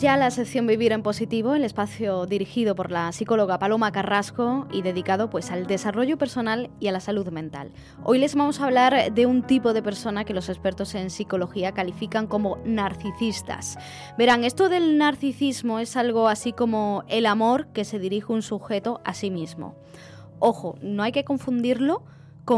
Ya la sección Vivir en Positivo, el espacio dirigido por la psicóloga Paloma Carrasco y dedicado pues al desarrollo personal y a la salud mental. Hoy les vamos a hablar de un tipo de persona que los expertos en psicología califican como narcisistas. Verán, esto del narcisismo es algo así como el amor que se dirige un sujeto a sí mismo. Ojo, no hay que confundirlo con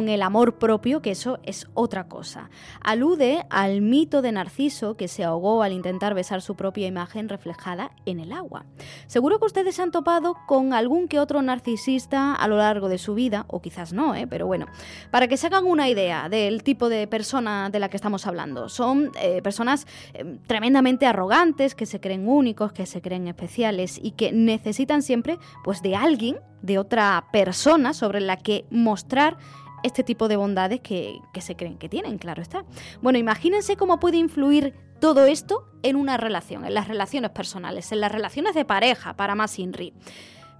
el amor propio, que eso es otra cosa. Alude al mito de Narciso que se ahogó al intentar besar su propia imagen reflejada en el agua. Seguro que ustedes se han topado con algún que otro narcisista a lo largo de su vida, o quizás no, ¿eh? pero bueno, para que se hagan una idea del tipo de persona de la que estamos hablando. Son eh, personas eh, tremendamente arrogantes, que se creen únicos, que se creen especiales y que necesitan siempre pues de alguien, de otra persona sobre la que mostrar este tipo de bondades que, se creen que tienen, claro está. Bueno, imagínense cómo puede influir todo esto en una relación, en las relaciones personales, en las relaciones de pareja, para más INRI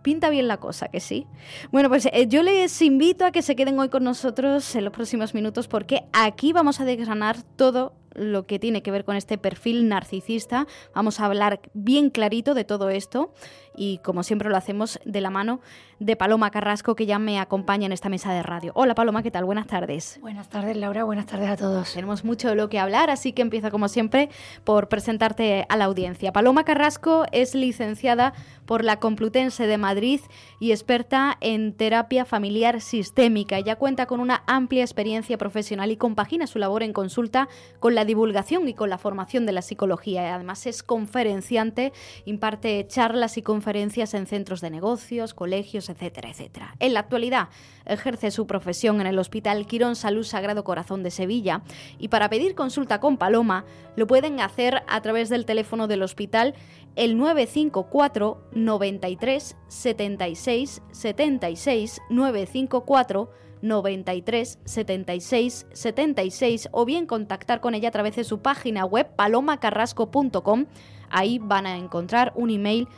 pinta bien la cosa, que sí. Bueno, pues eh, yo les invito a que se queden hoy con nosotros en los próximos minutos porque aquí vamos a desgranar todo lo que tiene que ver con este perfil narcisista. Vamos a hablar bien clarito de todo esto y como siempre lo hacemos de la mano de Paloma Carrasco que ya me acompaña en esta mesa de radio. Hola Paloma, ¿qué tal? Buenas tardes. Buenas tardes Laura, buenas tardes a todos. Tenemos mucho de lo que hablar, así que empiezo como siempre por presentarte a la audiencia. Paloma Carrasco es licenciada por la Complutense de Madrid y experta en terapia familiar sistémica. Ella cuenta con una amplia experiencia profesional y compagina su labor en consulta con la divulgación y con la formación de la psicología. Además es conferenciante, imparte charlas y conferencias en centros de negocios, colegios, etcétera, etcétera. En la actualidad ejerce su profesión en el Hospital Quirón Salud Sagrado Corazón de Sevilla y para pedir consulta con Paloma lo pueden hacer a través del teléfono del hospital el 954 93 76 76 954 93 76 76 o bien contactar con ella a través de su página web palomacarrasco.com. Ahí van a encontrar un email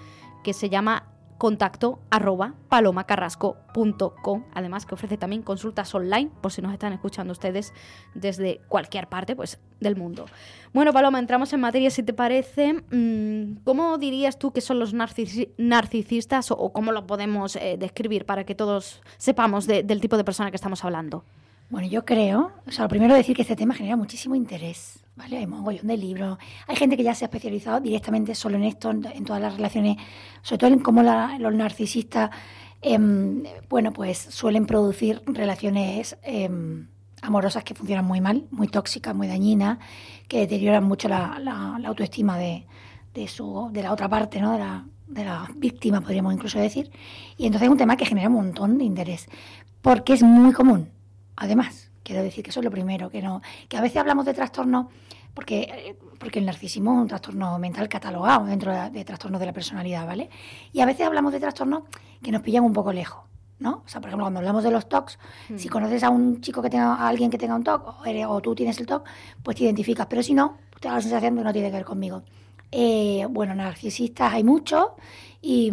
que se llama contacto arroba palomacarrasco.com. Además que ofrece también consultas online por si nos están escuchando ustedes desde cualquier parte pues, del mundo. Bueno, Paloma, entramos en materia si te parece. Mm, ¿Cómo dirías tú que son los narcisistas o, cómo lo podemos eh, describir para que todos sepamos del tipo de persona que estamos hablando? Bueno, yo creo, o sea, lo primero decir que este tema genera muchísimo interés, ¿vale? Hay un montón de libros, hay gente que ya se ha especializado directamente solo en esto, en, todas las relaciones, sobre todo en cómo los narcisistas, em, bueno, pues suelen producir relaciones em, amorosas que funcionan muy mal, muy tóxicas, muy dañinas, que deterioran mucho la, autoestima de, su, de la otra parte, ¿no? De la, de la víctima, podríamos incluso decir. Y entonces es un tema que genera un montón de interés, porque es muy común Además, quiero decir que eso es lo primero, que no, que a veces hablamos de trastorno porque, porque el narcisismo es un trastorno mental catalogado dentro de, trastornos de la personalidad, ¿vale? Y a veces hablamos de trastornos que nos pillan un poco lejos. ¿no? O sea, por ejemplo, cuando hablamos de los TOCs, si mm. conoces a un chico que tenga, a alguien que tenga un TOC, o, tú tienes el TOC, pues te identificas. Pero si no, te da la sensación de que no tiene que ver conmigo. Eh, bueno, narcisistas hay muchos y,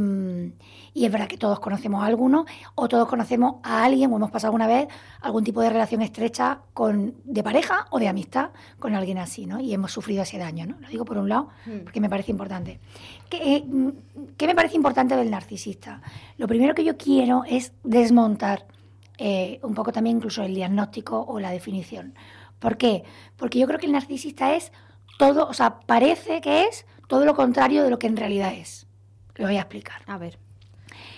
es verdad que todos conocemos a alguno o todos conocemos a alguien o hemos pasado alguna vez algún tipo de relación estrecha con, de pareja o de amistad con alguien así, ¿no? Y hemos sufrido ese daño, ¿no? Lo digo por un lado hmm. porque me parece importante. ¿Qué, eh, ¿Qué, me parece importante del narcisista? Lo primero que yo quiero es desmontar eh, un poco también incluso el diagnóstico o la definición. ¿Por qué? Porque yo creo que el narcisista es todo, o sea, parece que es todo lo contrario de lo que en realidad es. Lo voy a explicar. A ver.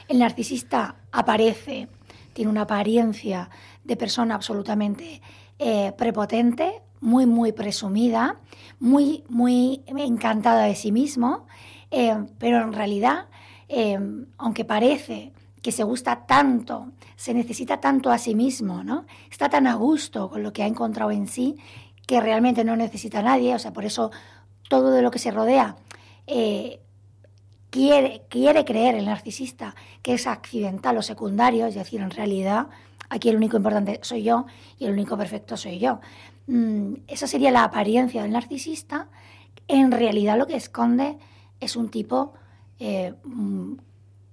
El narcisista aparece, tiene una apariencia de persona absolutamente eh, prepotente, muy, muy presumida, muy, muy encantada de sí mismo, eh, pero en realidad, eh, aunque parece que se gusta tanto, se necesita tanto a sí mismo, ¿no? Está tan a gusto con lo que ha encontrado en sí que realmente no necesita a nadie, o sea, por eso todo de lo que se rodea quiere, quiere creer el narcisista que es accidental o secundario, es decir, en realidad aquí el único importante soy yo y el único perfecto soy yo. Mm, esa sería la apariencia del narcisista. En realidad lo que esconde es un tipo eh, mm,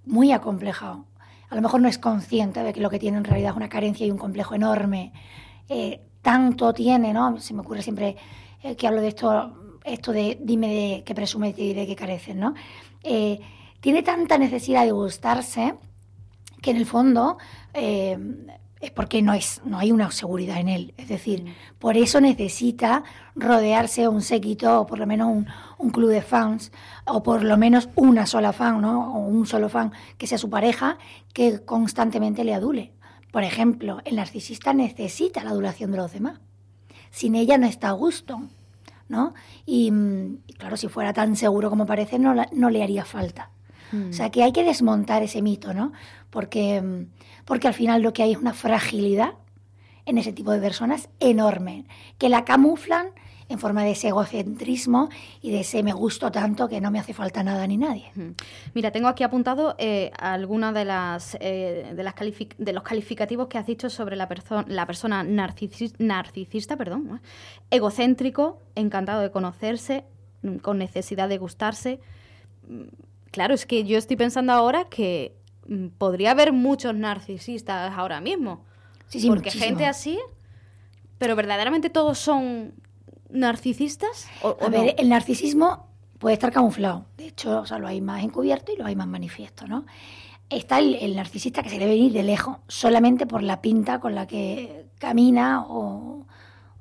muy acomplejado. A lo mejor no es consciente de que lo que tiene en realidad es una carencia y un complejo enorme. Eh, tanto tiene, ¿no? Se me ocurre siempre eh, que hablo de esto, esto de dime de qué presume y te diré que careces, ¿no? tiene tanta necesidad de gustarse que en el fondo es porque no, es, no hay una seguridad en él. Es decir, mm. por eso necesita rodearse un séquito o por lo menos un, un, club de fans o por lo menos una sola fan ¿no? o un solo fan que sea su pareja que constantemente le adule. Por ejemplo, el narcisista necesita la adulación de los demás. Sin ella no está a gusto. ¿no? Y, claro, si fuera tan seguro como parece, no, no le haría falta. Mm. O sea que hay que desmontar ese mito, ¿no? Porque porque al final lo que hay es una fragilidad en ese tipo de personas enorme, que la camuflan en forma de ese egocentrismo y de ese me gusto tanto que no me hace falta nada ni nadie. Mira, tengo aquí apuntado eh, algunos de, las, eh, de, las de los calificativos que has dicho sobre la, la persona narcisista, perdón, egocéntrico, encantado de conocerse, mm, con necesidad de gustarse. Mm, claro, es que yo estoy pensando ahora que Mm, podría haber muchos narcisistas ahora mismo. Sí, sí, porque gente así, pero verdaderamente todos son narcisistas. ¿o, a ver, el narcisismo puede estar camuflado. De hecho, o sea, lo hay más encubierto y lo hay más manifiesto, ¿no? Está el, narcisista que se debe ir de lejos, solamente por la pinta con la que camina o,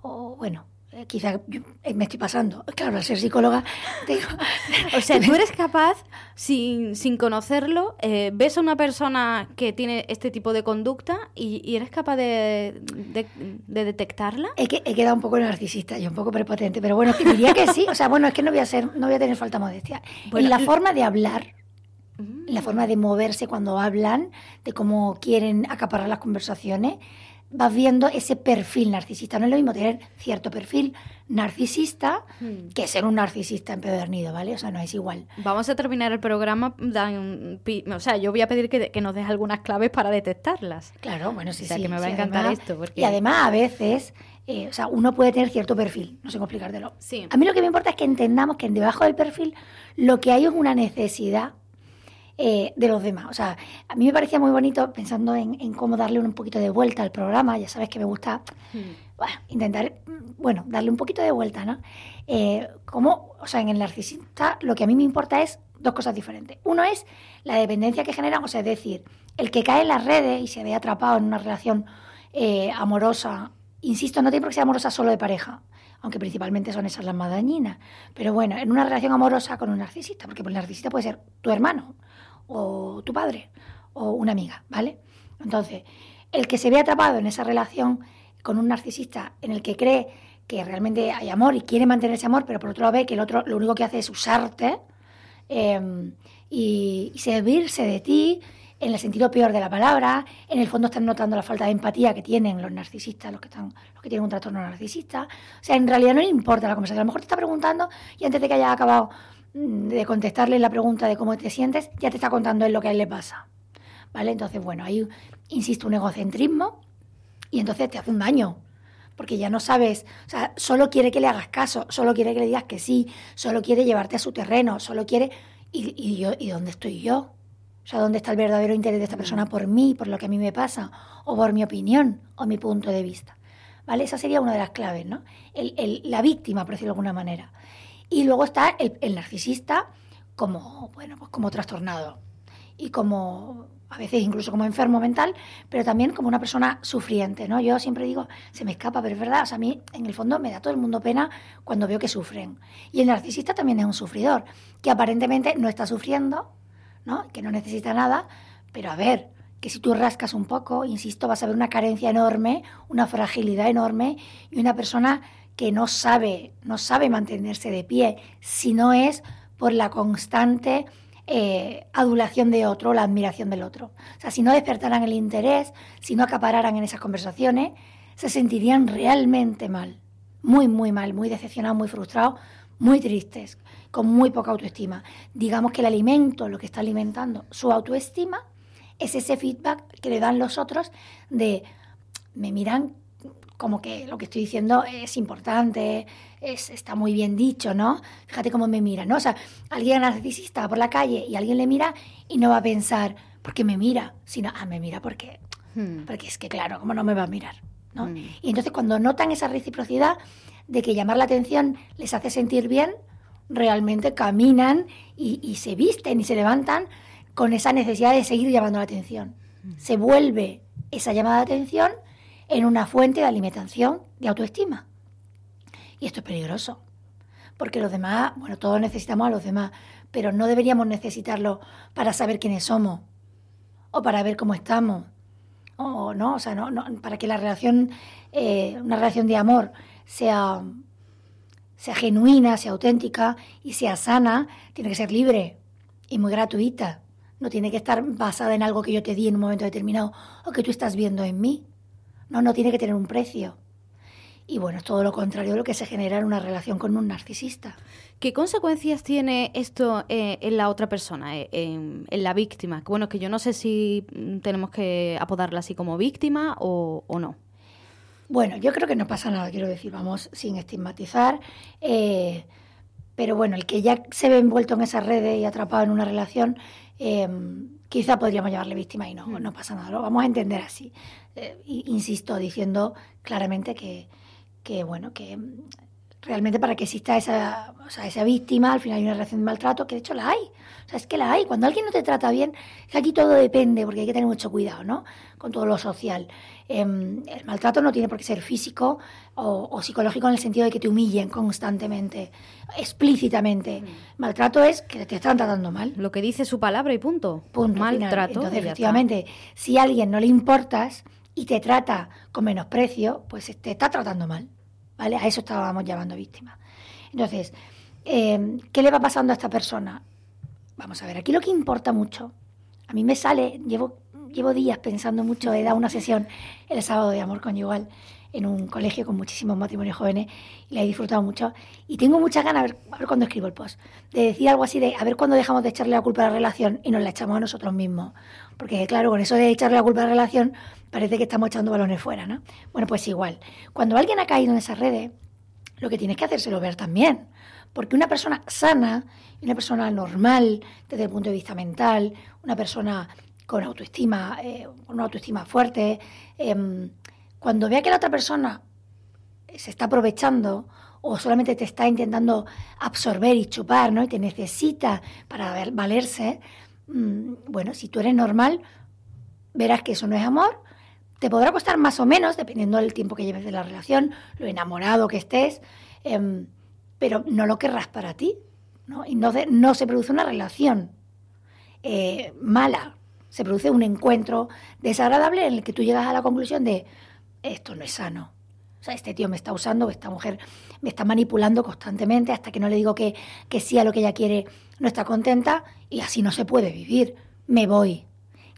o bueno, eh, quizá eh, me estoy pasando. Claro, al ser psicóloga, O sea, tú eres capaz, sin, sin conocerlo, eh, ves a una persona que tiene este tipo de conducta y, eres capaz de, de, detectarla. He, que, he quedado un poco narcisista y un poco prepotente, pero bueno, diría que sí. O sea, bueno, es que no voy a ser, no voy a tener falta de modestia. en la forma de hablar, en la forma de moverse cuando hablan, de cómo quieren acaparar las conversaciones, vas viendo ese perfil narcisista. No es lo mismo tener cierto perfil narcisista hmm. que ser un narcisista empedernido, ¿vale? O sea, no es igual. Vamos a terminar el programa, o sea, yo voy a pedir que, nos des algunas claves para detectarlas. Claro, bueno, sí, o sea, que me va a encantar esto. Y además, a veces, eh, o sea, uno puede tener cierto perfil, no sé cómo explicártelo. Sí. A mí lo que me importa es que entendamos que debajo del perfil lo que hay es una necesidad eh, de los demás. O sea, a mí me parecía muy bonito pensando en, cómo darle un poquito de vuelta al programa. Ya sabes que me gusta hmm. intentar, bueno, darle un poquito de vuelta, ¿no? Eh, como, o sea, en el narcisista lo que a mí me importa es dos cosas diferentes. Uno es la dependencia que generan, o sea, es decir, el que cae en las redes y se ve atrapado en una relación eh, amorosa, insisto, no tiene por qué ser amorosa solo de pareja, aunque principalmente son esas las más dañinas. Pero bueno, en una relación amorosa con un narcisista, porque el narcisista puede ser tu hermano, o tu padre o una amiga, ¿vale? Entonces, el que se ve atrapado en esa relación con un narcisista en el que cree que realmente hay amor y quiere mantener ese amor, pero por otro lado ve que el otro lo único que hace es usarte em, y, servirse de ti en el sentido peor de la palabra, en el fondo están notando la falta de empatía que tienen los narcisistas, los que están, los que tienen un trastorno narcisista. O sea, en realidad no le importa la conversación. A lo mejor te está preguntando y antes de que haya acabado de contestarle la pregunta de cómo te sientes, ya te está contando él lo que a él le pasa. ¿Vale? Entonces, bueno, ahí, insisto, un egocentrismo y entonces te hace un daño. Porque ya no sabes, o sea, solo quiere que le hagas caso, solo quiere que le digas que sí, solo quiere llevarte a su terreno, solo quiere. ¿Y, yo, ¿y dónde estoy yo? O sea, ¿dónde está el verdadero interés de esta persona por mí, por lo que a mí me pasa, o por mi opinión, o mi punto de vista? ¿Vale? Esa sería una de las claves, ¿no? El, la víctima, por decirlo de alguna manera. Y luego está el, narcisista como, bueno, pues como trastornado y como a veces incluso como enfermo mental, pero también como una persona sufriente, ¿no? Yo siempre digo, se me escapa, pero es verdad, o sea, a mí en el fondo me da todo el mundo pena cuando veo que sufren. Y el narcisista también es un sufridor, que aparentemente no está sufriendo, ¿no? Que no necesita nada, pero a ver, que si tú rascas un poco, insisto, vas a ver una carencia enorme, una fragilidad enorme y una persona que no sabe, no sabe mantenerse de pie, si no es por la constante eh, adulación de otro, la admiración del otro. O sea, si no despertaran el interés, si no acapararan en esas conversaciones, se sentirían realmente mal, muy, muy mal, muy decepcionados, muy frustrados, muy tristes, con muy poca autoestima. Digamos que el alimento, lo que está alimentando su autoestima, es ese feedback que le dan los otros de me miran como que lo que estoy diciendo es importante, es, está muy bien dicho, ¿no? Fíjate cómo me mira, ¿no? O sea, alguien narcisista por la calle y alguien le mira y no va a pensar, ¿por qué me mira? Sino, ah, me mira porque, hmm. porque es que, claro, ¿cómo no me va a mirar? ¿no? Hmm. Y entonces cuando notan esa reciprocidad de que llamar la atención les hace sentir bien, realmente caminan y, y se visten y se levantan con esa necesidad de seguir llamando la atención. Hmm. Se vuelve esa llamada de atención en una fuente de alimentación de autoestima. Y esto es peligroso, porque los demás, bueno, todos necesitamos a los demás, pero no deberíamos necesitarlo para saber quiénes somos o para ver cómo estamos. O no, o sea, no, para que la relación, eh, una relación de amor sea, sea genuina, sea auténtica y sea sana, tiene que ser libre y muy gratuita. No tiene que estar basada en algo que yo te di en un momento determinado o que tú estás viendo en mí. No, no tiene que tener un precio. Y bueno, es todo lo contrario de lo que se genera en una relación con un narcisista. ¿Qué consecuencias tiene esto eh, en la otra persona, eh, en, la víctima? Bueno, que yo no sé si tenemos que apodarla así como víctima o, no. Bueno, yo creo que no pasa nada, quiero decir, vamos sin estigmatizar. Eh, pero bueno, el que ya se ve envuelto en esas redes y atrapado en una relación, quizá podríamos llamarle víctima y no, mm. no pasa nada, lo vamos a entender así. Eh, insisto, diciendo claramente que, que, bueno, que realmente para que exista esa, o sea, esa víctima, al final hay una relación de maltrato, que de hecho la hay. O sea, es que la hay. Cuando alguien no te trata bien, es que aquí todo depende, porque hay que tener mucho cuidado, ¿no? Con todo lo social. Em, el maltrato no tiene por qué ser físico o, psicológico en el sentido de que te humillen constantemente, explícitamente. Mm. Maltrato es que te están tratando mal. Lo que dice su palabra y punto. Punto. Maltrato. Entonces, efectivamente, si a alguien no le importas y te trata con menosprecio, pues te está tratando mal. ¿vale? A eso estábamos llamando víctima. Entonces, eh, ¿qué le va pasando a esta persona? Vamos a ver, aquí lo que importa mucho, a mí me sale, llevo, llevo días pensando mucho, he dado una sesión el sábado de amor conyugal en un colegio con muchísimos matrimonios jóvenes y la he disfrutado mucho. Y tengo muchas ganas, a ver, a ver cuándo escribo el post, de decir algo así de, a ver cuándo dejamos de echarle la culpa a la relación y nos la echamos a nosotros mismos. Porque claro, con eso de echarle la culpa a la relación, parece que estamos echando balones fuera, ¿no? Bueno, pues igual. Cuando alguien ha caído en esas redes, lo que tienes que hacérselo ver también. Porque una persona sana, una persona normal desde el punto de vista mental, una persona con autoestima, eh, una autoestima fuerte, em, cuando vea que la otra persona se está aprovechando o solamente te está intentando absorber y chupar, ¿no? Y te necesita para valerse, mm, bueno, si tú eres normal, verás que eso no es amor te podrá costar más o menos, dependiendo del tiempo que lleves de la relación, lo enamorado que estés, em, pero no lo querrás para ti. ¿no? Y no, se produce una relación eh, mala, se produce un encuentro desagradable en el que tú llegas a la conclusión de esto no es sano. O sea, este tío me está usando, esta mujer me está manipulando constantemente hasta que no le digo que, que sí a lo que ella quiere, no está contenta y así no se puede vivir. Me voy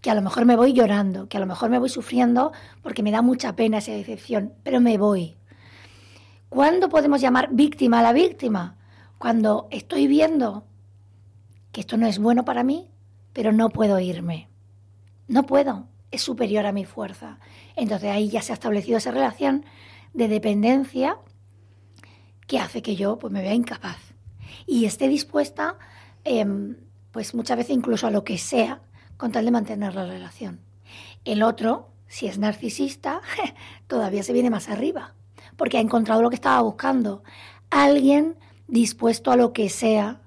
que a lo mejor me voy llorando, que a lo mejor me voy sufriendo porque me da mucha pena esa decepción, pero me voy. ¿Cuándo podemos llamar víctima a la víctima? Cuando estoy viendo que esto no es bueno para mí, pero no puedo irme. No puedo, es superior a mi fuerza. Entonces ahí ya se ha establecido esa relación de dependencia que hace que yo pues, me vea incapaz y esté dispuesta, em, pues muchas veces incluso a lo que sea, con tal de mantener la relación. El otro, si es narcisista, todavía se viene más arriba, porque ha encontrado lo que estaba buscando. Alguien dispuesto a lo que sea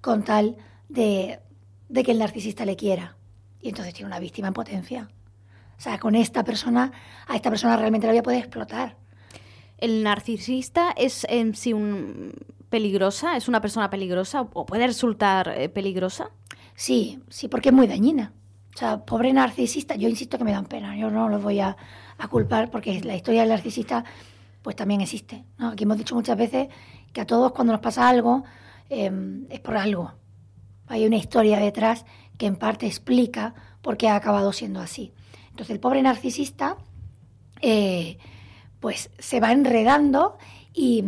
con tal de, de que el narcisista le quiera. Y entonces tiene una víctima en potencia. O sea, con esta persona, a esta persona realmente la voy a poder explotar. ¿El narcisista es en sí un peligrosa? ¿Es una persona peligrosa o puede resultar eh, peligrosa? Sí, sí, porque es muy dañina. O sea, pobre narcisista, yo insisto que me dan pena, yo no lo voy a, culpar porque la historia del narcisista pues también existe. Aquí hemos dicho muchas veces que a todos cuando nos pasa algo em, es por algo. Hay una historia detrás que en parte explica por qué ha acabado siendo así. Entonces el pobre narcisista eh, pues se va enredando y,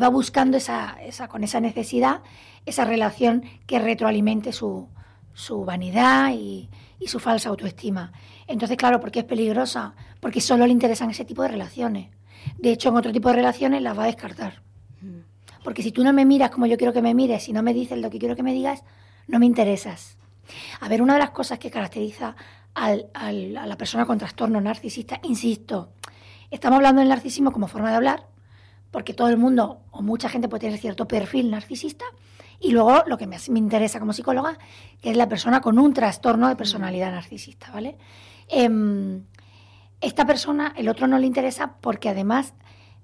va buscando esa, con esa necesidad, esa relación que retroalimente su, su vanidad y, su falsa autoestima. Entonces, claro, ¿por qué es peligrosa? Porque solo le interesan ese tipo de relaciones. De hecho, en otro tipo de relaciones las va a descartar. Porque si tú no me miras como yo quiero que me mires, y no me dices lo que quiero que me digas, no me interesas. A ver, una de las cosas que caracteriza al, a la persona con trastorno narcisista, insisto, estamos hablando del narcisismo como forma de hablar, porque todo el mundo o mucha gente puede tener cierto perfil narcisista, y luego lo que me, me interesa como psicóloga, que es la persona con un trastorno de personalidad narcisista, ¿vale? Em, esta persona, el otro no le interesa porque además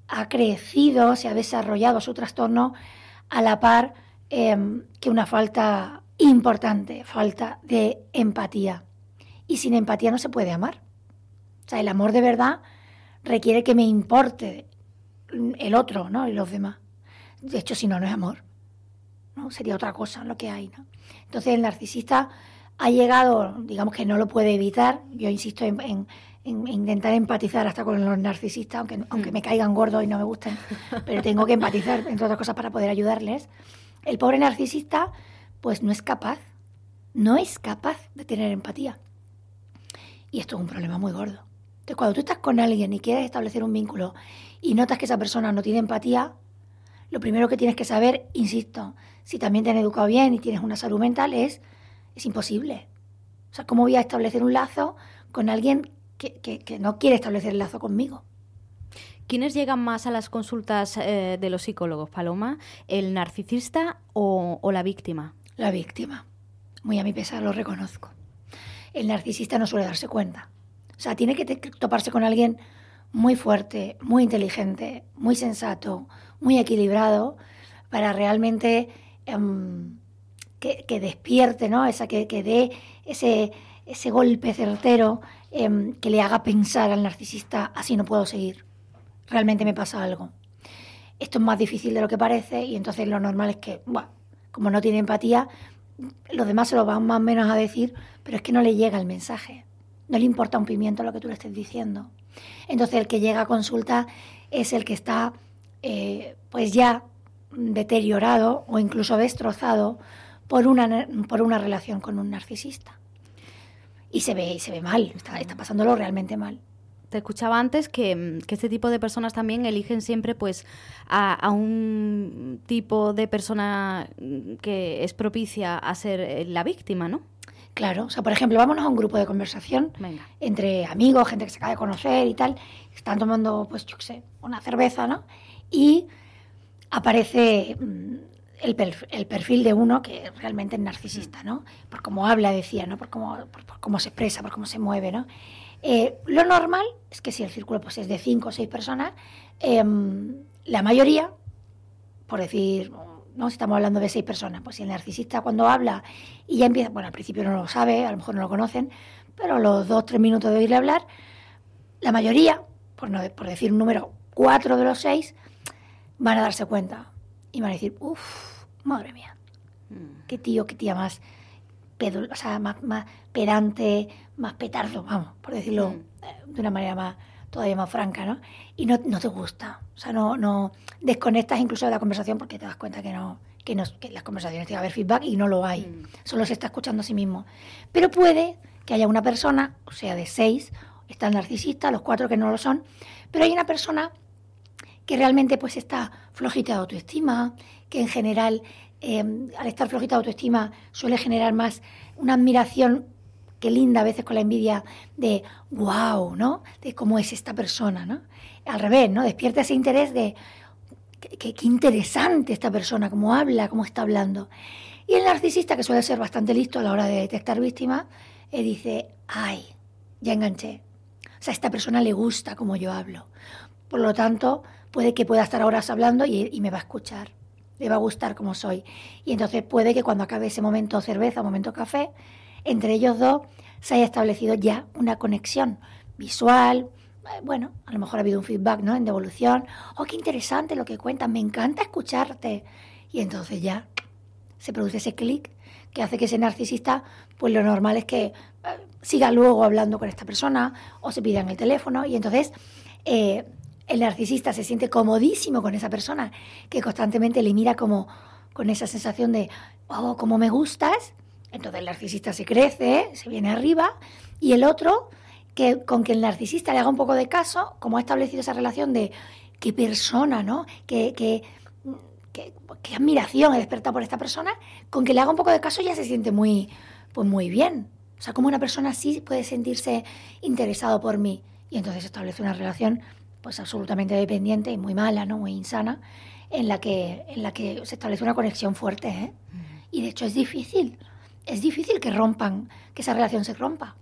ha crecido, se ha desarrollado su trastorno a la par em, que una falta importante, falta de empatía. Y sin empatía no se puede amar. O sea, el amor de verdad requiere que me importe el otro, ¿no? Y los demás. De hecho, si no, no es amor. ¿no? Sería otra cosa lo que hay, ¿no? Entonces el narcisista ha llegado, digamos que no lo puede evitar, yo insisto en, intentar empatizar hasta con los narcisistas, aunque, aunque mm. me caigan gordos y no me gusten, pero tengo que empatizar, entre otras cosas, para poder ayudarles. El pobre narcisista, pues no es capaz, no es capaz de tener empatía. Y esto es un problema muy gordo. Entonces, cuando tú estás con alguien y quieres establecer un vínculo y notas que esa persona no tiene empatía, lo primero que tienes que saber, insisto, si también te han educado bien y tienes una salud mental, es es imposible. O sea, ¿cómo voy a establecer un lazo con alguien que, no quiere establecer el lazo conmigo? ¿Quiénes llegan más a las consultas eh, de los psicólogos, Paloma? ¿El narcisista o, la víctima? La víctima. Muy a mi pesar lo reconozco. El narcisista no suele darse cuenta. O sea, tiene que toparse con alguien muy fuerte, muy inteligente, muy sensato, muy equilibrado para realmente em, que, despierte, ¿no? Esa, que, dé ese, ese golpe certero em, que le haga pensar al narcisista, así no puedo seguir, realmente me pasa algo. Esto es más difícil de lo que parece y entonces lo normal es que, como no tiene empatía, los demás se lo van más o menos a decir, pero es que no le llega el mensaje, no le importa un pimiento lo que tú le estés diciendo. Entonces el que llega a consulta es el que está eh, pues ya deteriorado o incluso destrozado por una, por una relación con un narcisista. Y se ve, y se ve mal, está, está pasándolo realmente mal te escuchaba antes que, que, este tipo de personas también eligen siempre pues a, un tipo de persona que es propicia a ser eh, la víctima, ¿no? Claro, o sea, por ejemplo, vámonos a un grupo de conversación entre amigos, gente que se acaba de conocer y tal, están tomando, pues, yo qué sé, una cerveza, ¿no? Y aparece mm, el, perfil de uno que realmente es narcisista, ¿no? Por cómo habla, decía, ¿no? Por cómo, por, cómo se expresa, por cómo se mueve, ¿no? Eh, lo normal es que si el círculo pues, es de cinco o seis personas, em, la mayoría, por decir, no si estamos hablando de seis personas, pues si el narcisista cuando habla y ya empieza, bueno, al principio no lo sabe, a lo mejor no lo conocen, pero los dos, tres minutos de oírle hablar, la mayoría, por, no, por decir un número, cuatro de los seis, van a darse cuenta y van a decir, uff, madre mía, mm. qué tío, qué tía más, o sea, más, pedante, más petardo, vamos, por decirlo mm. eh, de una manera más todavía más franca, ¿no? Y no, no te gusta, o sea, no, no desconectas incluso de la conversación porque te das cuenta que no, que, no, que las conversaciones tiene que haber feedback y no lo hay, mm. solo se está escuchando a sí mismo. Pero puede que haya una persona, o sea, de seis, está el narcisista, los cuatro que no lo son, pero hay una persona que realmente pues está flojita de autoestima, que en general, em, al estar flojita de autoestima, suele generar más una admiración que linda a veces con la envidia de wow, ¿no? De cómo es esta persona, ¿no? Al revés, ¿no? Despierta ese interés de qué interesante esta persona, cómo habla, cómo está hablando. Y el narcisista, que suele ser bastante listo a la hora de detectar víctimas, eh, dice, ay, ya enganché. O sea, esta persona le gusta como yo hablo. Por lo tanto, puede que pueda estar horas hablando y, me va a escuchar, le va a gustar como soy. Y entonces puede que cuando acabe ese momento cerveza, momento café, entre ellos dos se haya establecido ya una conexión visual, eh, bueno, a lo mejor ha habido un feedback, ¿no? En devolución. Oh, qué interesante lo que cuentas, me encanta escucharte. Y entonces ya se produce ese clic que hace que ese narcisista, pues lo normal es que eh, siga luego hablando con esta persona o se pida en el teléfono. Y entonces eh, el narcisista se siente comodísimo con esa persona, que constantemente le mira como con esa sensación de, oh, como me gustas, entonces el narcisista se crece, se viene arriba, y el otro, que con que el narcisista le haga un poco de caso, como ha establecido esa relación de qué persona, ¿no? Qué, qué, admiración he despertado por esta persona, con que le haga un poco de caso ya se siente muy, pues muy bien. O sea, como una persona así puede sentirse interesado por mí. Y entonces establece una relación pues absolutamente dependiente y muy mala, ¿no? Muy insana, en la que, en la que se establece una conexión fuerte, ¿eh? Y de hecho es difícil, es difícil que rompan, que esa relación se rompa.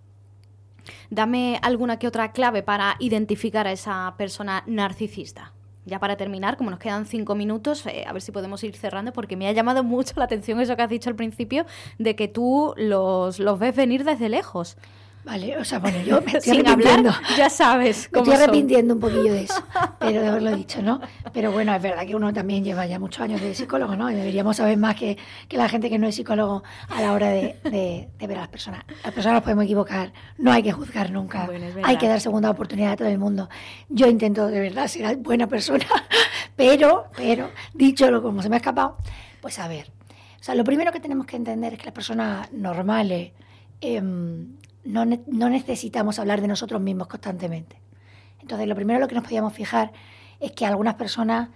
Dame alguna que otra clave para identificar a esa persona narcisista. Ya para terminar, como nos quedan cinco minutos, eh, a ver si podemos ir cerrando, porque me ha llamado mucho la atención eso que has dicho al principio, de que tú los, los ves venir desde lejos. Vale, o sea, bueno, yo me estoy arrepintiendo. ya sabes. Me estoy arrepintiendo un poquillo de eso, pero de haberlo dicho, ¿no? Pero bueno, es verdad que uno también lleva ya muchos años de psicólogo, ¿no? Y deberíamos saber más que, que la gente que no es psicólogo a la hora de, de, ver a las personas. Las personas nos podemos equivocar, no hay que juzgar nunca. hay que dar segunda oportunidad a todo el mundo. Yo intento de verdad ser buena persona, pero, pero, dicho lo como se me ha escapado, pues a ver. O sea, lo primero que tenemos que entender es que las personas normales. Eh, no, necesitamos hablar de nosotros mismos constantemente. Entonces, lo primero lo que nos podíamos fijar es que algunas personas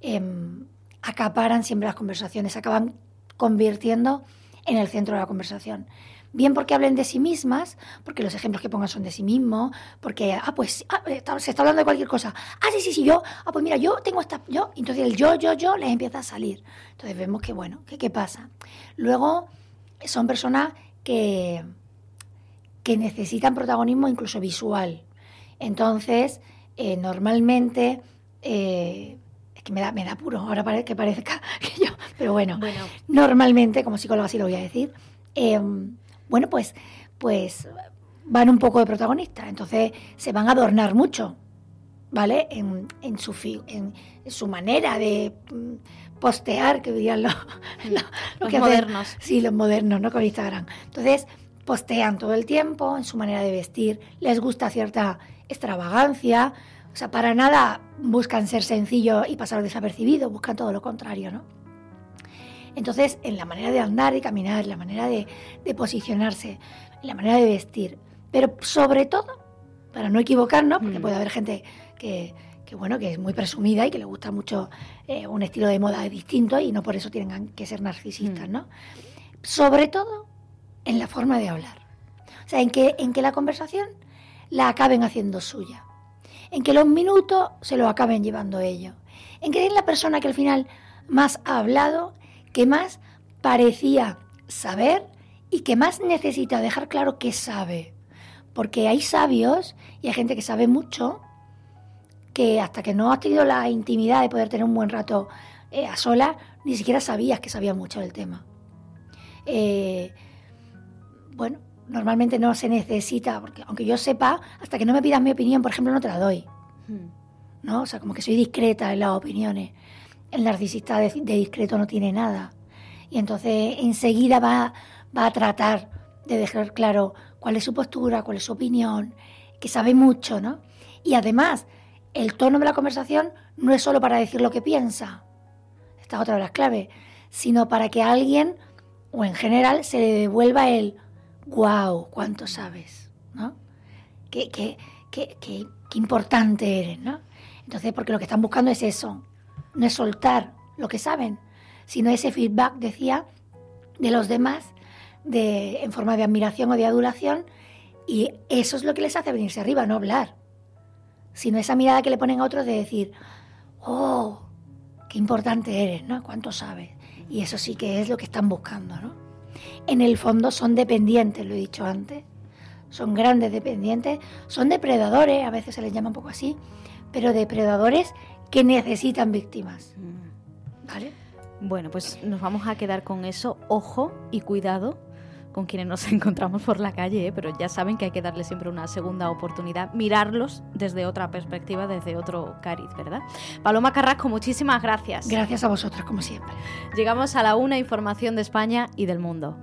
em, acaparan siempre las conversaciones, se acaban convirtiendo en el centro de la conversación. Bien porque hablen de sí mismas, porque los ejemplos que pongan son de sí mismos, porque, ah, pues, ah, se está hablando de cualquier cosa. Ah, sí, sí, sí, yo, ah, pues mira, yo tengo esta, yo, entonces el yo, yo, yo les empieza a salir. Entonces vemos que, bueno, ¿qué, qué pasa? Luego, son personas que, que necesitan protagonismo incluso visual. Entonces, eh, normalmente, eh, es que me da, me da puro, ahora parece que parezca que yo, pero bueno, normalmente, como psicóloga así lo voy a decir, em, bueno, pues, pues van un poco de protagonista, entonces se van a adornar mucho, ¿vale? En, en, su, en, su manera de mm, postear, que dirían los, los, modernos. sí, los modernos, ¿no? Con Instagram. Entonces, postean todo el tiempo en su manera de vestir, les gusta cierta extravagancia, o sea, para nada buscan ser sencillo y pasar desapercibido, buscan todo lo contrario, ¿no? Entonces, en la manera de andar y caminar, la manera de, posicionarse, la manera de vestir, pero sobre todo, para no equivocarnos, porque mm. puede haber gente que, bueno, que es muy presumida y que le gusta mucho eh, un estilo de moda distinto y no por eso tienen que ser narcisistas, mm. ¿no? Sobre todo, en la forma de hablar. O sea, en que, en que la conversación la acaben haciendo suya. En que los minutos se lo acaben llevando ellos. En que es la persona que al final más ha hablado, que más parecía saber y que más necesita dejar claro que sabe. Porque hay sabios y hay gente que sabe mucho, que hasta que no has tenido la intimidad de poder tener un buen rato eh, a sola, ni siquiera sabías que sabía mucho del tema. Eh, bueno, normalmente no se necesita, porque aunque yo sepa, hasta que no me pidas mi opinión, por ejemplo, no te la doy. Hmm. ¿No? O sea, como que soy discreta en las opiniones. El narcisista de, discreto no tiene nada. Y entonces enseguida va, va a tratar de dejar claro cuál es su postura, cuál es su opinión, que sabe mucho, ¿no? Y además, el tono de la conversación no es solo para decir lo que piensa, esta es otra de las claves, sino para que a alguien, o en general, se le devuelva el wow, cuánto sabes, ¿no? Qué, qué, qué, qué, importante eres, ¿no? Entonces, porque lo que están buscando es eso, no es soltar lo que saben, sino ese feedback, decía, de los demás de, en forma de admiración o de adulación, y eso es lo que les hace venirse arriba, no hablar, sino esa mirada que le ponen a otros de decir, oh, qué importante eres, ¿no? Cuánto sabes. Y eso sí que es lo que están buscando, ¿no? En el fondo son dependientes, lo he dicho antes. Son grandes dependientes, son depredadores, a veces se les llama un poco así, pero depredadores que necesitan víctimas. ¿Vale? Bueno, pues nos vamos a quedar con eso. Ojo y cuidado con quienes nos encontramos por la calle, ¿eh? pero ya saben que hay que darle siempre una segunda oportunidad, mirarlos desde otra perspectiva, desde otro cariz, ¿verdad? Paloma Carrasco, muchísimas gracias. Gracias a vosotras, como siempre. Llegamos a la una información de España y del mundo.